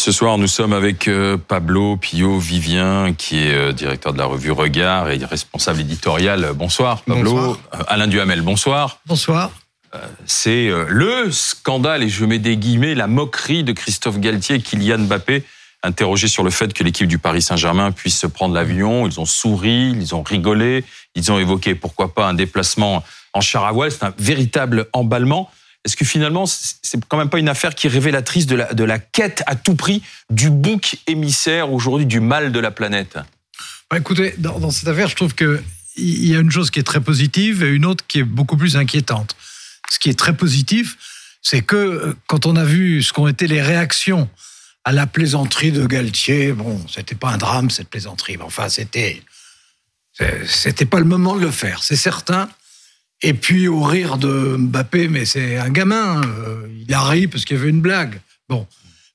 Ce soir, nous sommes avec euh, Pablo Pio Vivien, qui est euh, directeur de la revue Regard et responsable éditorial. Bonsoir, Pablo. Bonsoir. Euh, Alain Duhamel, bonsoir. Bonsoir. C'est le scandale, et je mets des guillemets, la moquerie de Christophe Galtier et Kylian Mbappé, interrogés sur le fait que l'équipe du Paris Saint-Germain puisse se prendre l'avion. Ils ont souri, ils ont rigolé, ils ont évoqué pourquoi pas un déplacement en char à voile. C'est un véritable emballement. Est-ce que finalement, c'est quand même pas une affaire qui est révélatrice de la, de la quête à tout prix du bouc émissaire aujourd'hui du mal de la planète? Bah, Écoutez, dans, dans, cette affaire, je trouve qu'il y a une chose qui est très positive et une autre qui est beaucoup plus inquiétante. Ce qui est très positif, c'est que euh, quand on a vu ce qu'ont été les réactions à la plaisanterie de Galtier, bon, c'était pas un drame cette plaisanterie, mais enfin, c'était, c'était pas le moment de le faire, c'est certain. Et puis au rire de Mbappé, mais c'est un gamin, euh, il a ri parce qu'il y avait une blague. Bon,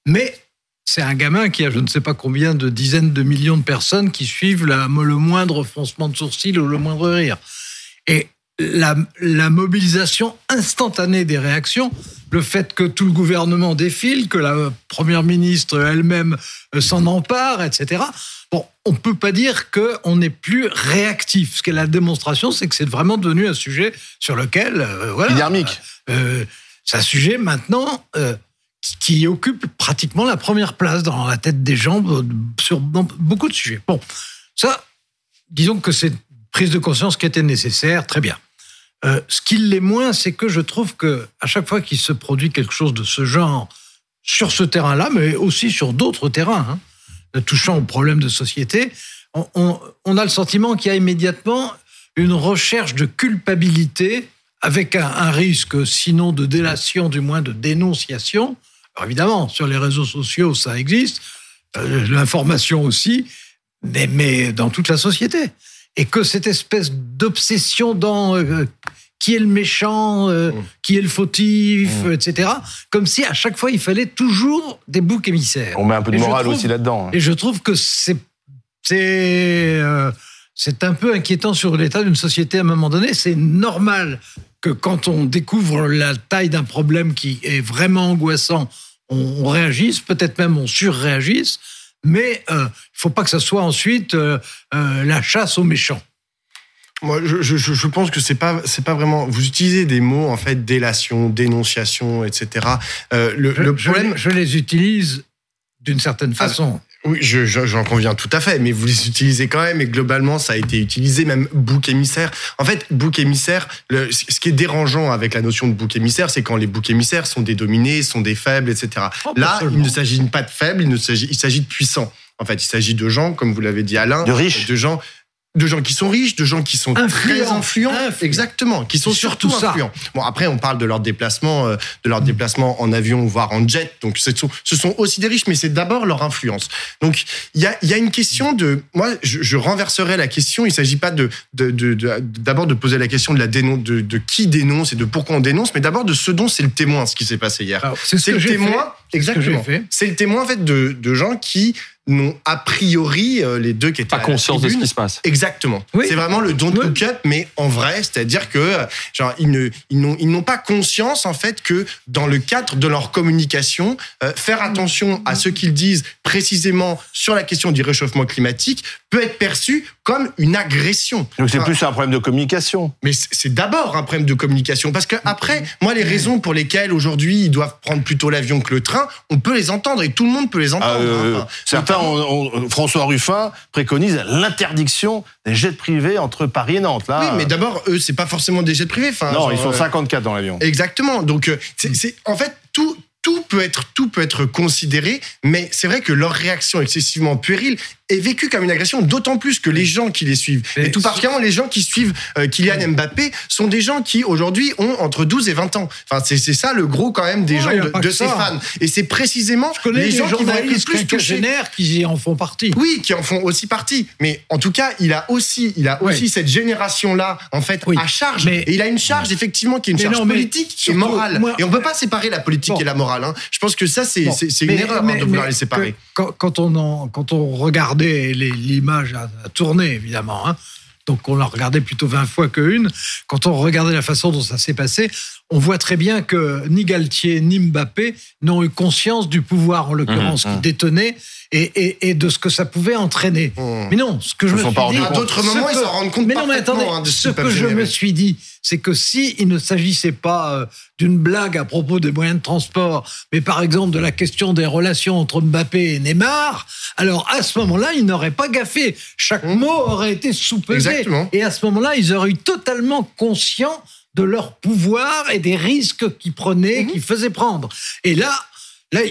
mais c'est un gamin qui a je ne sais pas combien de dizaines de millions de personnes qui suivent le moindre froncement de sourcil ou le moindre rire. Et la, la, mobilisation instantanée des réactions, le fait que tout le gouvernement défile, que la première ministre elle-même euh, s'en empare, etc. Bon, on ne peut pas dire qu'on n'est plus réactif. Ce qu'est la démonstration, c'est que c'est vraiment devenu un sujet sur lequel, euh, voilà, Dynamique. Euh, c'est un sujet maintenant euh, qui occupe pratiquement la première place dans la tête des gens sur beaucoup de sujets. Bon, ça, disons que c'est prise de conscience qui était nécessaire, très bien. Euh, ce qui l'est moins, c'est que je trouve que à chaque fois qu'il se produit quelque chose de ce genre sur ce terrain-là, mais aussi sur d'autres terrains, hein, touchant aux problèmes de société, on, a le sentiment qu'il y a immédiatement une recherche de culpabilité avec un, risque, sinon de délation, du moins de dénonciation. Alors évidemment, sur les réseaux sociaux, ça existe, euh, l'information aussi, mais dans toute la société et que cette espèce d'obsession dans euh, qui est le méchant, euh, mmh. qui est le fautif, mmh. etc. Comme si à chaque fois il fallait toujours des boucs émissaires. On met un peu de et morale trouve, aussi là-dedans. hein. Et je trouve que c'est c'est euh, c'est un peu inquiétant sur l'état d'une société à un moment donné. C'est normal que quand on découvre la taille d'un problème qui est vraiment angoissant, on, on réagisse, peut-être même on surréagisse mais il euh, ne faut pas que ça soit ensuite euh, euh, la chasse aux méchants. Moi, je, je, je, pense que c'est pas c'est pas vraiment. Vous utilisez des mots en fait délation, dénonciation, etc. Le, je, le problème, je, je, les utilise d'une certaine façon. Oui, j'en conviens tout à fait, mais vous les utilisez quand même et globalement ça a été utilisé, même bouc émissaire. En fait, bouc émissaire, le, ce qui est dérangeant avec la notion de bouc émissaire, c'est quand les boucs émissaires sont des dominés, sont des faibles, etc. Oh, Là, il ne s'agit pas de faibles, il s'agit il s'agit de puissants. En fait, il s'agit de gens, comme vous l'avez dit Alain, de riches, de gens de gens qui sont riches, de gens qui sont influents. très influents, influents. exactement, qui sont surtout, influents. Bon, après, on parle de leur déplacement, euh, de leur déplacement en avion, voire en jet. Donc, ce sont, ce sont aussi des riches, mais c'est d'abord leur influence. Donc, il y a, y a une question de, moi, je, je renverserai la question. Il s'agit pas de, de, de, de d'abord de poser la question de la dénon, de, de qui dénonce et de pourquoi on dénonce, mais d'abord de ce dont c'est le témoin, ce qui s'est passé hier. C'est, ce le témoin, fait. exactement. C'est le témoin en fait de, de gens qui n'ont a priori euh, les deux qui étaient pas conscience de ce qui se passe. Exactement. Oui. C'est vraiment le don't oui. look up, mais en vrai, c'est-à-dire que genre ils ne ils n'ont ils n'ont pas conscience en fait que dans le cadre de leur communication, euh, faire attention à ce qu'ils disent précisément sur la question du réchauffement climatique peut être perçu comme une agression. Donc c'est enfin, plus un problème de communication. Mais c'est d'abord un problème de communication parce que après, moi les raisons pour lesquelles aujourd'hui ils doivent prendre plutôt l'avion que le train, on peut les entendre et tout le monde peut les entendre. Euh, enfin, certains on, François Ruffin préconise l'interdiction des jets privés entre Paris et Nantes. Là, oui, mais d'abord, eux, c'est pas forcément des jets privés. Enfin, non, genre, ils sont 54 dans l'avion. Exactement. Donc, c'est en fait tout. Tout peut être tout peut être considéré, mais c'est vrai que leur réaction excessivement puérile est vécue comme une agression, d'autant plus que les gens qui les suivent, et, et tout particulièrement les gens qui suivent euh, Kylian Mbappé, sont des gens qui aujourd'hui ont entre 12 et 20 ans. Enfin, c'est ça le gros quand même des gens de, de ces fans. Et c'est précisément les, les gens qui vont être le plus touchés. qui en font partie. Oui, qui en font aussi partie. Mais en tout cas, il a aussi, il a aussi cette génération-là, en fait, oui. à charge. Mais, et il a une charge, effectivement, qui est une charge non, politique et morale. Moi, et on peut pas séparer la politique bon. et la morale. Hein. Je pense que ça, c'est bon. une mais, erreur mais, hein, de vouloir les séparer. Quand, quand, on en, quand on regardait l'image à, à, tourner, évidemment, hein, donc on l'a regardé plutôt 20 fois qu'une. Quand on regardait la façon dont ça s'est passé, on voit très bien que ni Galtier ni Mbappé n'ont eu conscience du pouvoir, en l'occurrence, Mmh, qui détenait et, et- et de ce que ça pouvait entraîner. Mmh. Mais non, ce que je Ils me suis dit. À d'autres moments, ils que- s'en rendent compte Mais non, mais attendez, hein, ce que je me suis dit, c'est que si il ne s'agissait pas euh, d'une blague à propos des moyens de transport, mais par exemple de la question des relations entre Mbappé et Neymar, alors à ce moment-là, ils n'auraient pas gaffé. Chaque Mmh. mot aurait été sous-pesé. Exactement. Et à ce moment-là, ils auraient eu totalement conscient de leur pouvoir et des risques qu'ils prenaient, Mhm. qu'ils faisaient prendre. Et là, là,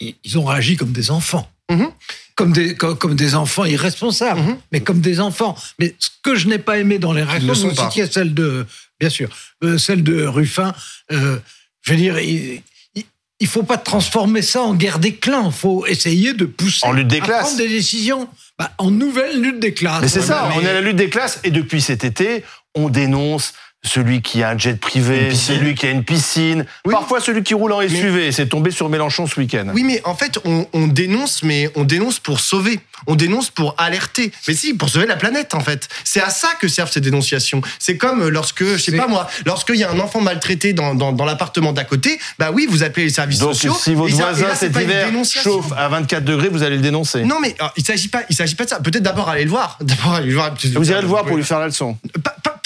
ils, ont réagi comme des enfants. Mhm. Comme des, comme, comme des enfants irresponsables, Mhm. mais comme des enfants. Mais ce que je n'ai pas aimé dans les réactions, vous citiez celle de, bien sûr, euh, celle de Ruffin, euh, je veux dire, il, il, il faut pas transformer ça en guerre des clans. Il faut essayer de pousser En lutte des à classes. prendre des décisions. Bah, en nouvelle lutte des classes. Mais c'est ça, Mais- on est à la lutte des classes et depuis cet été, on dénonce celui qui a un jet privé, celui qui a une piscine, Oui. parfois celui qui roule en SUV. C'est tombé sur Mélenchon ce week-end. Oui, mais en fait, on, on dénonce, mais on dénonce pour sauver. On dénonce pour alerter. Mais si, pour sauver la planète, en fait. C'est à ça que servent ces dénonciations. C'est comme lorsque, je sais pas moi, lorsqu'il y a un enfant maltraité dans, dans, dans l'appartement d'à côté, bah oui, vous appelez les services Donc sociaux. si votre voisin cet hiver chauffe à 24 degrés, vous allez le dénoncer. Non, mais alors, il s'agit pas, il s'agit pas de ça. Peut-être d'abord aller le voir. D'abord aller le voir. Vous irez le voir pour lui faire la leçon.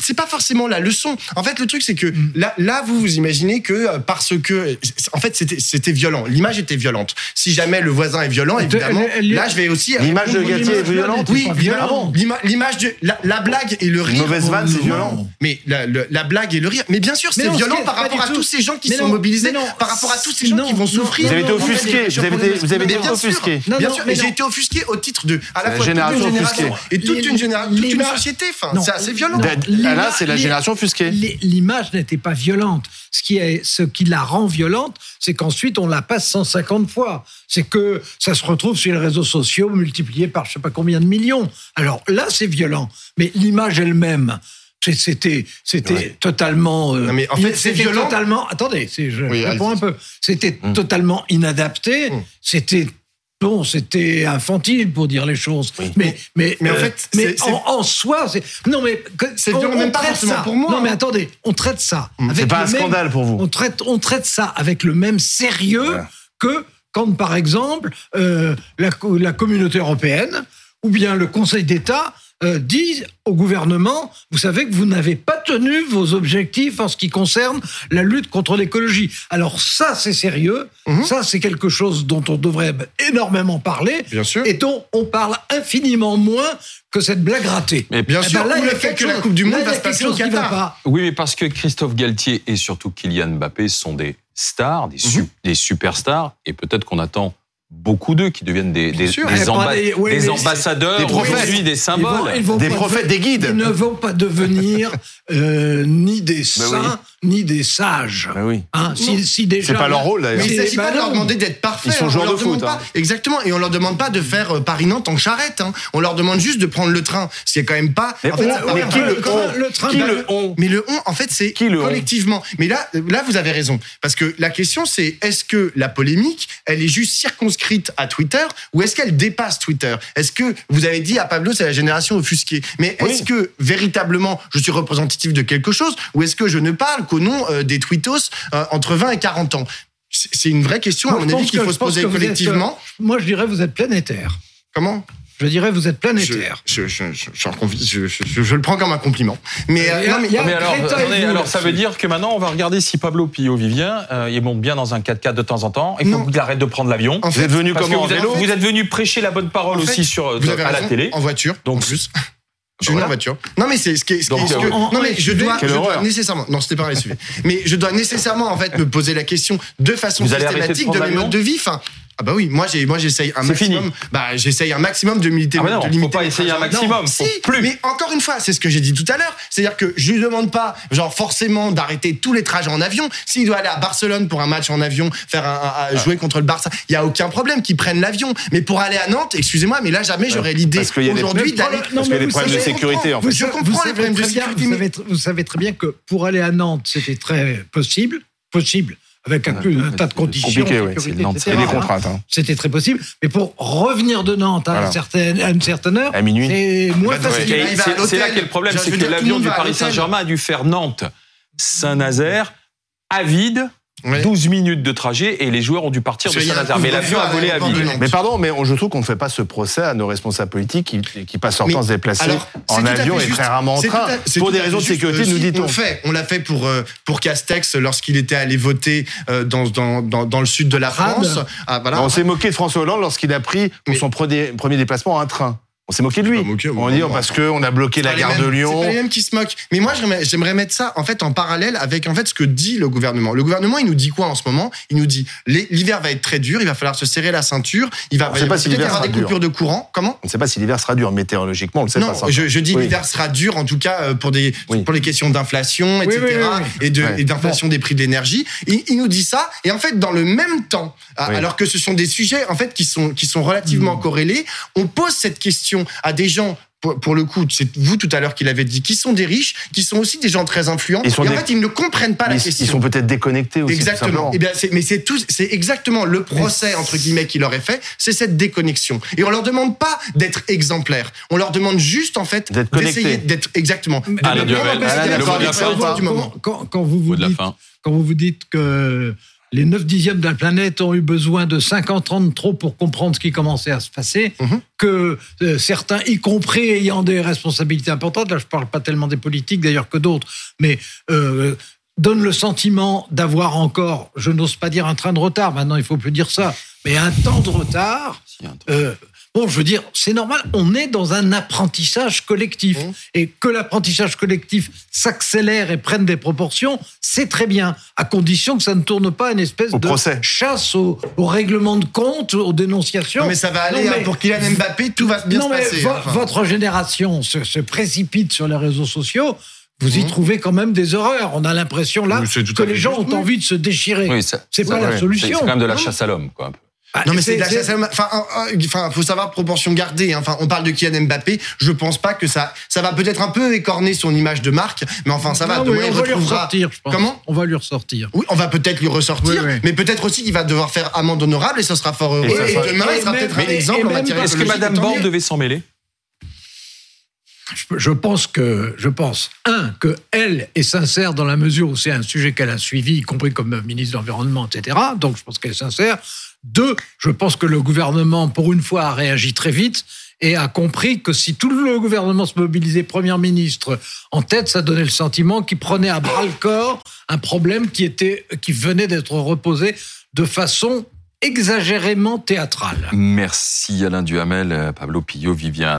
C'est pas forcément la leçon. En fait, le truc, c'est que Mm. là, là, vous vous imaginez que euh, parce que, en fait, c'était, c'était violent. L'image était violente. Si jamais le voisin est violent, évidemment, là, je vais aussi. L'image de Oui, Galtier est violente. Oui, l'ima- l'ima- l'image de la, la blague et le rire. mauvaise vanne, c'est non. violent. Mais la, blague et le rire. Mais bien sûr, c'est non, violent c'est par rapport à tous ces gens qui Mais sont non, mobilisés, non, par rapport à tous ces gens qui vont souffrir. Vous avez été offusqué, vous avez été, vous avez offusqué. Non, Bien sûr, mais et j'ai été offusqué au titre de à la fois génération une génération offusquée. et toute une génération, toute une société. Enfin, c'est assez violent. D'être- L'ima- Là, c'est la génération offusquée. les- L'image n'était pas violente. Ce qui, est, ce qui la rend violente, c'est qu'ensuite on la passe 150 fois. C'est que ça se retrouve sur les réseaux sociaux multiplié par je sais pas combien de millions. Alors là, c'est violent. Mais l'image elle-même, c'était c'était Ouais. totalement. euh, Non, mais en fait, c'est violent. Totalement. Attendez, je Oui, réponds un peu. C'était Hum. totalement inadapté. Hum. C'était Bon, c'était infantile pour dire les choses, mais mais Mais en euh, fait, mais en, en soi, c'est non mais C'est même pas forcément ça. pour moi, Non mais hein. attendez, on traite ça. avec C'est pas un même- scandale pour vous. On traite, on traite ça avec le même sérieux Voilà. que quand, par exemple, euh, la communauté européenne ou bien le Conseil d'État euh, disent au gouvernement, vous savez que vous n'avez pas tenu vos objectifs en ce qui concerne la lutte contre l'écologie. Alors ça, c'est sérieux. Mhm. Ça, c'est quelque chose dont on devrait énormément parler Bien sûr. et dont on parle infiniment moins que cette blague ratée. Mais Bien Eh sûr, ben là, il le fait que la Coupe du là, Monde il y a va se passer au Qatar. pas. Oui, mais parce que Christophe Galtier et surtout Kylian Mbappé sont des stars, des, su- des superstars, et peut-être qu'on attend beaucoup d'eux qui deviennent des, des, sûr. des Eh ben, amba- allez, ouais, des mais ambassadeurs, des prophètes. des Ils vont- symboles. ils vont Des prophètes, de- des guides. Ils ne vont pas devenir euh, ni des Ben saints, ni des sages. Ben oui. Hein, si, si déjà, C'est pas leur rôle d'ailleurs. Mais il ne s'agit bah pas de leur demander d'être parfaits. Ils sont joueurs On leur de demande foot, pas- hein. Exactement. Et on leur demande pas de faire euh, Paris-Nantes en charrette. hein. On leur demande juste de prendre le train. Ce qui est quand même pas. Mais en fait, on- qui le Qui de- le on Mais le on, en fait, c'est Qui le on collectivement. Mais là, là, vous avez raison. Parce que la question, c'est est-ce que la polémique, elle est juste circonscrite à Twitter ou est-ce qu'elle dépasse Twitter? Est-ce que vous avez dit à Pablo, c'est la génération offusquée Mais Oui. est-ce que véritablement je suis représentatif de quelque chose ou est-ce que je ne parle qu'au nom euh, des tweetos euh, entre 20 et 40 ans? C'est une vraie question, Moi, à mon avis, qu'il faut se poser êtes, collectivement. euh, moi, je dirais vous êtes planétaire. Comment? Je dirais vous êtes planétaire. je, je, je, je, je- je- je- je le prends comme un compliment. Mais, euh, non, mais- il y a- Mais alors, attendez, alors ça veut dire que maintenant on va regarder si Pablo Pio-Vivien vient. Euh, il monte bien dans un 4x4 de temps en temps. Il faut qu'il arrête de prendre l'avion. Vous fait, êtes venu comment en vous êtes, vélo vous êtes venu prêcher la bonne parole En fait, aussi sur, vous avez à la raison, télé. En voiture, Donc- en plus. Je suis Voilà. en voiture. Non, mais c'est ce qui est. ce qui est- ce que- euh, en- non, mais je dois, je dois nécessairement. Non, c'était pas SUV. Mais je dois nécessairement, en fait, me poser la question de façon Vous de systématique de, prendre mes modes de vie. Enfin, ah bah oui, moi j'ai, moi j'essaye un maximum. fini. Bah, j'essaye un maximum de limiter. Ah bah non, de faut limiter pas mes essayer un maximum, Non, faut si, plus. Mais encore une fois, c'est ce que j'ai dit tout à l'heure. C'est-à-dire que je lui demande pas, genre forcément, d'arrêter tous les trajets en avion. S'il doit aller à Barcelone pour un match en avion, faire un, un- jouer contre le Barça, il y a aucun problème qu'il prenne l'avion. Mais pour aller à Nantes, excusez-moi, mais là jamais j'aurais l'idée Parce qu'il y a des- aujourd'hui d'aller. Parce qu'il y a des problèmes de sécurité en fait. Je comprends les problèmes de sécurité, vous savez très bien que pour aller à Nantes, c'était très possible, possible, avec un, tas de conditions, compliqué, oui. sécurité, C'est Nantes. etc., Et des hein. contraintes. hein. C'était très possible. Mais pour revenir de Nantes à, Voilà. une certaine, à une certaine heure, À minuit. c'est moins Bah, facile. ouais. C'est là qu'est le problème, c'est que l'avion du Paris. Saint-Germain a dû faire Nantes, Saint-Nazaire, à Ouais. 12 minutes de trajet, et les joueurs ont dû partir de Saint-Nazaire. Mais l'avion a volé à. Nantes. Mais pardon, mais on- je trouve qu'on ne fait pas ce procès à nos responsables politiques qui, qui passent leur temps à se déplacer alors, en avion et très rarement en train. à- Pour des raisons de sécurité, Euh, nous dit-on. On fait, on l'a fait pour euh, pour Castex lorsqu'il était allé voter euh, dans, dans, dans, dans le sud de la. France. Ah, voilà. On s'est moqué de François Hollande lorsqu'il a pris pour Mais- son premier, premier déplacement un train. On s'est moqué de lui. moqué, on dit parce qu'on a bloqué C'est la gare mêmes- de C'est Lyon. pas les mêmes qui se moquent. Mais moi, j'aimerais- mettre ça en fait en parallèle avec en fait ce que dit le gouvernement. Le gouvernement, il nous dit quoi en ce moment? Il nous dit l'hiver va être très dur, il va falloir se serrer la ceinture, il va, On sait pas si l'hiver avoir sera des dur. coupures de courant. Comment? On ne sait pas si l'hiver sera dur météorologiquement, on le sait non, pas. je, je dis Oui. l'hiver sera dur en tout cas euh, pour des Oui. pour les questions d'inflation, Oui, etc. oui, oui, et de Ouais. et d'inflation des prix de l'énergie. Il, il nous dit ça et en fait dans le même temps, alors que ce sont des sujets en fait qui sont qui sont relativement Mm. corrélés, on pose cette question à des gens. Pour, le coup, c'est vous tout à l'heure qui l'avez dit, qui sont des riches, qui sont aussi des gens très influents. Ils sont et en des- fait, ils ne comprennent pas la question. ils sont peut-être déconnectés aussi. tout Exactement. simplement. Eh bien, mais c'est tout, c'est exactement le procès entre guillemets qui leur est fait, c'est cette déconnexion. Et on leur demande pas d'être exemplaires. On leur demande juste en fait D'être d'essayer connectés. d'être exactement. Mais-. Quand, quand- quand vous vous dites, quand vous vous dites que les 9 dixièmes de la planète ont eu besoin de 50 ans de trop pour comprendre ce qui commençait à se passer, Mhm. que euh, certains, y compris ayant des responsabilités importantes, là je parle pas tellement des politiques d'ailleurs que d'autres, mais euh, donnent le sentiment d'avoir encore, je n'ose pas dire un train de retard, maintenant il faut plus dire ça, mais un temps de retard. Euh, Bon, je veux dire, c'est normal, on est dans un apprentissage collectif. Mmh. Et que l'apprentissage collectif s'accélère et prenne des proportions, c'est très bien, à condition que ça ne tourne pas à une espèce Au de procès. chasse au, au règlement de compte, aux dénonciations. Non, mais ça va aller Non, hein, mais- pour Kylian Mbappé, tout va bien non, se mais passer. vo- hein, enfin. votre génération se, se précipite sur les réseaux sociaux. Vous y Mmh. trouvez quand même des horreurs. On a l'impression là que les gens ont oui. envie de se déchirer. Oui, c'est pas la solution. C'est quand même de la chasse à l'homme, quoi. Ah, Non mais c'est. Enfin, enfin, faut savoir proportion garder. hein. Enfin, on parle de Kylian Mbappé. Je pense pas que ça, ça va peut-être un peu écorner son image de marque, mais enfin, ça va. Non, on va lui ressortir, je pense. Comment On va lui ressortir. Oui, on va peut-être lui ressortir, Oui, oui. mais peut-être aussi qu'il va devoir faire amende honorable et ce sera fort heureux. Et sera- demain, il sera et peut-être un exemple en matière Est-ce que Madame Borne devait s'en mêler Je- Je pense que, je pense, un, que elle est sincère dans la mesure où c'est un sujet qu'elle a suivi, y compris comme ministre de l'Environnement, etc. Donc, je pense qu'elle est sincère. Deux, je pense que le gouvernement, pour une fois, a réagi très vite et a compris que si tout le gouvernement se mobilisait Premier ministre en tête, ça donnait le sentiment qu'il prenait à bras le corps un problème qui était, qui venait d'être reposé de façon exagérément théâtrale. Merci Alain Duhamel, Pablo Pillot, Vivien